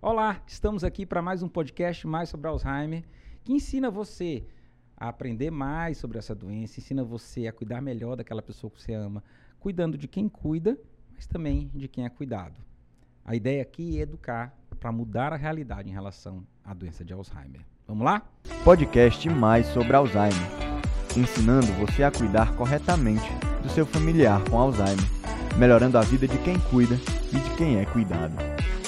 Olá, estamos aqui para mais um podcast mais sobre Alzheimer, que ensina você a aprender mais sobre essa doença, ensina você a cuidar melhor daquela pessoa que você ama, cuidando de quem cuida, mas também de quem é cuidado. A ideia aqui é educar para mudar a realidade em relação à doença de Alzheimer. Vamos lá? Podcast mais sobre Alzheimer, ensinando você a cuidar corretamente do seu familiar com Alzheimer, melhorando a vida de quem cuida e de quem é cuidado.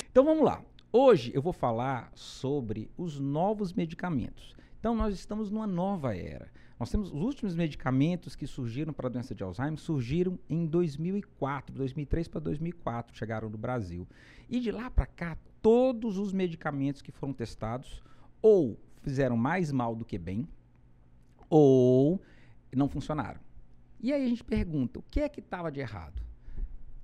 Então vamos lá. Hoje eu vou falar sobre os novos medicamentos. Então nós estamos numa nova era. Nós temos os últimos medicamentos que surgiram para a doença de Alzheimer surgiram em 2004, 2003 para 2004 chegaram no Brasil. E de lá para cá todos os medicamentos que foram testados ou fizeram mais mal do que bem ou não funcionaram. E aí a gente pergunta, o que é que estava de errado?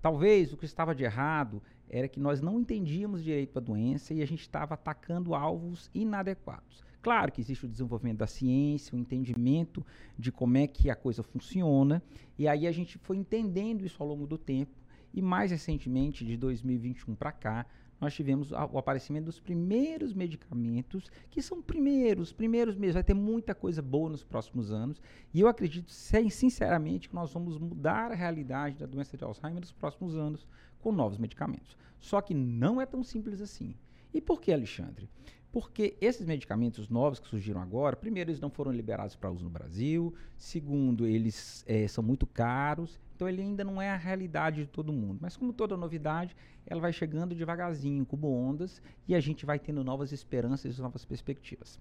Talvez o que estava de errado era que nós não entendíamos direito a doença e a gente estava atacando alvos inadequados. Claro que existe o desenvolvimento da ciência, o entendimento de como é que a coisa funciona, e aí a gente foi entendendo isso ao longo do tempo, e mais recentemente, de 2021 para cá, nós tivemos o aparecimento dos primeiros medicamentos, que são primeiros, primeiros mesmo. Vai ter muita coisa boa nos próximos anos. E eu acredito, sinceramente, que nós vamos mudar a realidade da doença de Alzheimer nos próximos anos com novos medicamentos. Só que não é tão simples assim. E por que, Alexandre? Porque esses medicamentos novos que surgiram agora, primeiro, eles não foram liberados para uso no Brasil, segundo, eles é, são muito caros, então ele ainda não é a realidade de todo mundo. Mas como toda novidade, ela vai chegando devagarzinho, como ondas, e a gente vai tendo novas esperanças e novas perspectivas.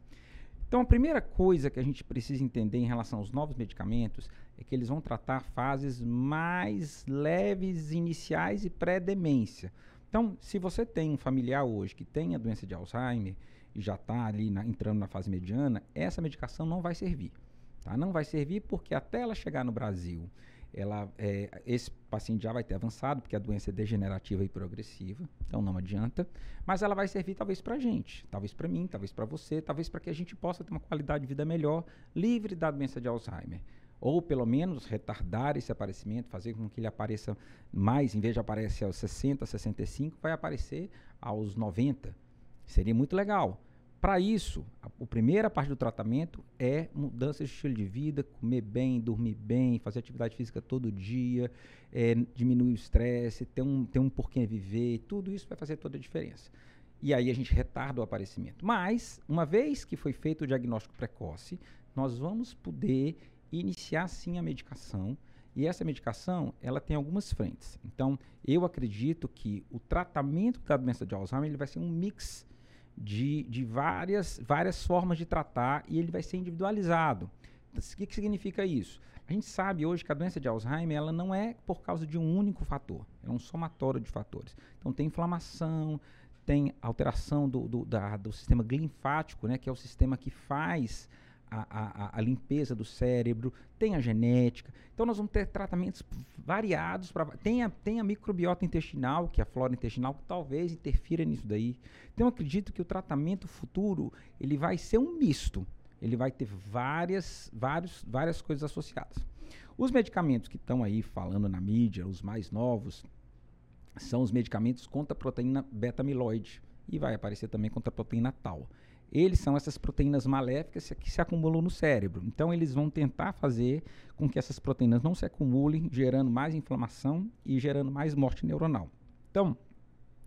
Então, a primeira coisa que a gente precisa entender em relação aos novos medicamentos é que eles vão tratar fases mais leves, iniciais e pré-demência. Então, se você tem um familiar hoje que tem a doença de Alzheimer e já está ali na, entrando na fase mediana, essa medicação não vai servir. Tá? Não vai servir porque até ela chegar no Brasil ela, é, esse paciente já vai ter avançado, porque a doença é degenerativa e progressiva, então não adianta. Mas ela vai servir talvez para a gente, talvez para mim, talvez para você, talvez para que a gente possa ter uma qualidade de vida melhor, livre da doença de Alzheimer. Ou pelo menos retardar esse aparecimento, fazer com que ele apareça mais, em vez de aparecer aos 60, 65, vai aparecer aos 90. Seria muito legal. Para isso, a, a, primeira parte do tratamento é mudança de estilo de vida, comer bem, dormir bem, fazer atividade física todo dia, é, diminuir o estresse, ter um, ter um porquê viver, tudo isso vai fazer toda a diferença. E aí a gente retarda o aparecimento. Mas, uma vez que foi feito o diagnóstico precoce, nós vamos poder iniciar sim a medicação. E essa medicação, ela tem algumas frentes. Então, eu acredito que o tratamento da doença de Alzheimer ele vai ser um mix de, de várias, várias formas de tratar e ele vai ser individualizado. O que, que significa isso? A gente sabe hoje que a doença de Alzheimer ela não é por causa de um único fator, é um somatório de fatores. Então tem inflamação, tem alteração do, do, da, do sistema linfático, né, que é o sistema que faz a, a, a, limpeza do cérebro, tem a genética. Então nós vamos ter tratamentos variados. Pra, tem, a, tem a microbiota intestinal, que é a flora intestinal, que talvez interfira nisso daí. Então eu acredito que o tratamento futuro ele vai ser um misto. Ele vai ter várias, vários, várias coisas associadas. Os medicamentos que estão aí falando na mídia, os mais novos, são os medicamentos contra a proteína beta-amiloide. E vai aparecer também contra a proteína tal eles são essas proteínas maléficas que se acumulam no cérebro. Então, eles vão tentar fazer com que essas proteínas não se acumulem, gerando mais inflamação e gerando mais morte neuronal. Então,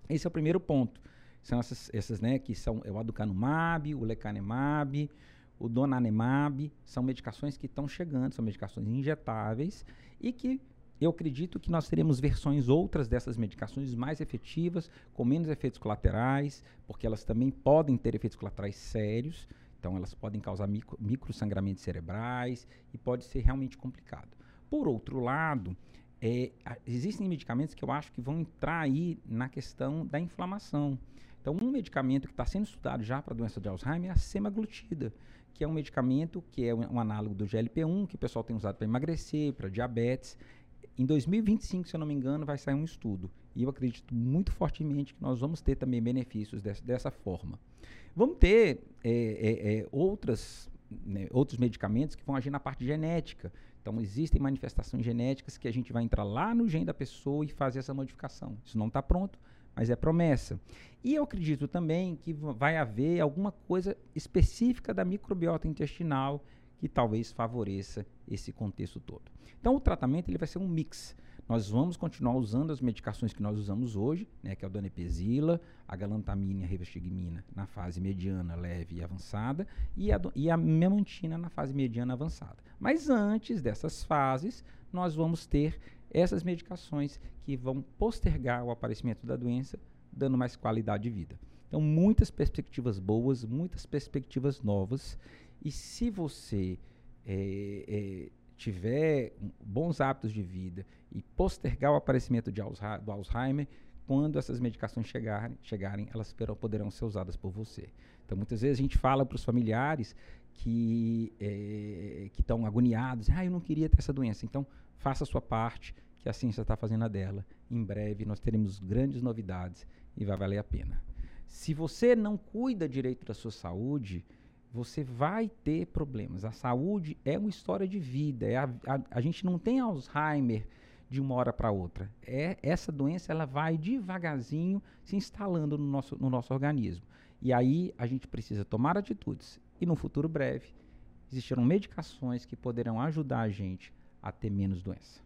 esse é o primeiro ponto. São essas, essas né, que são é o aducanumab, o lecanemab, o donanemab, são medicações que estão chegando, são medicações injetáveis e que eu acredito que nós teremos versões outras dessas medicações mais efetivas, com menos efeitos colaterais, porque elas também podem ter efeitos colaterais sérios, então elas podem causar micro, microsangramentos cerebrais e pode ser realmente complicado. Por outro lado, é, existem medicamentos que eu acho que vão entrar aí na questão da inflamação. Então, um medicamento que está sendo estudado já para a doença de Alzheimer é a semaglutida, que é um medicamento que é um, um análogo do GLP-1, que o pessoal tem usado para emagrecer, para diabetes. Em 2025, se eu não me engano, vai sair um estudo. E eu acredito muito fortemente que nós vamos ter também benefícios dessa, dessa forma. Vamos ter é, é, é, outras, né, outros medicamentos que vão agir na parte genética. Então, existem manifestações genéticas que a gente vai entrar lá no gene da pessoa e fazer essa modificação. Isso não está pronto, mas é promessa. E eu acredito também que vai haver alguma coisa específica da microbiota intestinal que talvez favoreça esse contexto todo. Então, o tratamento ele vai ser um mix. Nós vamos continuar usando as medicações que nós usamos hoje, né, que é o donepezila, a galantamina e a rivastigmina na fase mediana, leve e avançada, e a, e a memantina na fase mediana avançada. Mas antes dessas fases, nós vamos ter essas medicações que vão postergar o aparecimento da doença, dando mais qualidade de vida. Então, muitas perspectivas boas, muitas perspectivas novas. E se você é, é, tiver bons hábitos de vida e postergar o aparecimento de Alzheimer, do Alzheimer, quando essas medicações chegarem, chegarem elas poderão ser usadas por você. Então, muitas vezes a gente fala para os familiares que é, estão agoniados, ah, eu não queria ter essa doença. Então, faça a sua parte, que a ciência está fazendo a dela. Em breve nós teremos grandes novidades e vai valer a pena. Se você não cuida direito da sua saúde, você vai ter problemas. A saúde é uma história de vida. É a, a, a gente não tem Alzheimer de uma hora para outra. É essa doença ela vai devagarzinho se instalando no nosso, no nosso organismo. E aí a gente precisa tomar atitudes. E no futuro breve existirão medicações que poderão ajudar a gente a ter menos doença.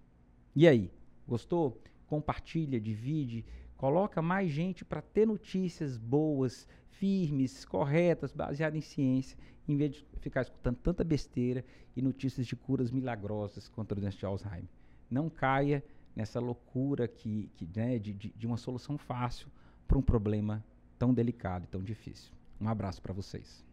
E aí, gostou? Compartilha, divide, coloca mais gente para ter notícias boas, firmes, corretas, baseadas em ciência, em vez de ficar escutando tanta besteira e notícias de curas milagrosas contra a doença de Alzheimer. Não caia nessa loucura que, que né, de, de, de uma solução fácil para um problema tão delicado e tão difícil. Um abraço para vocês.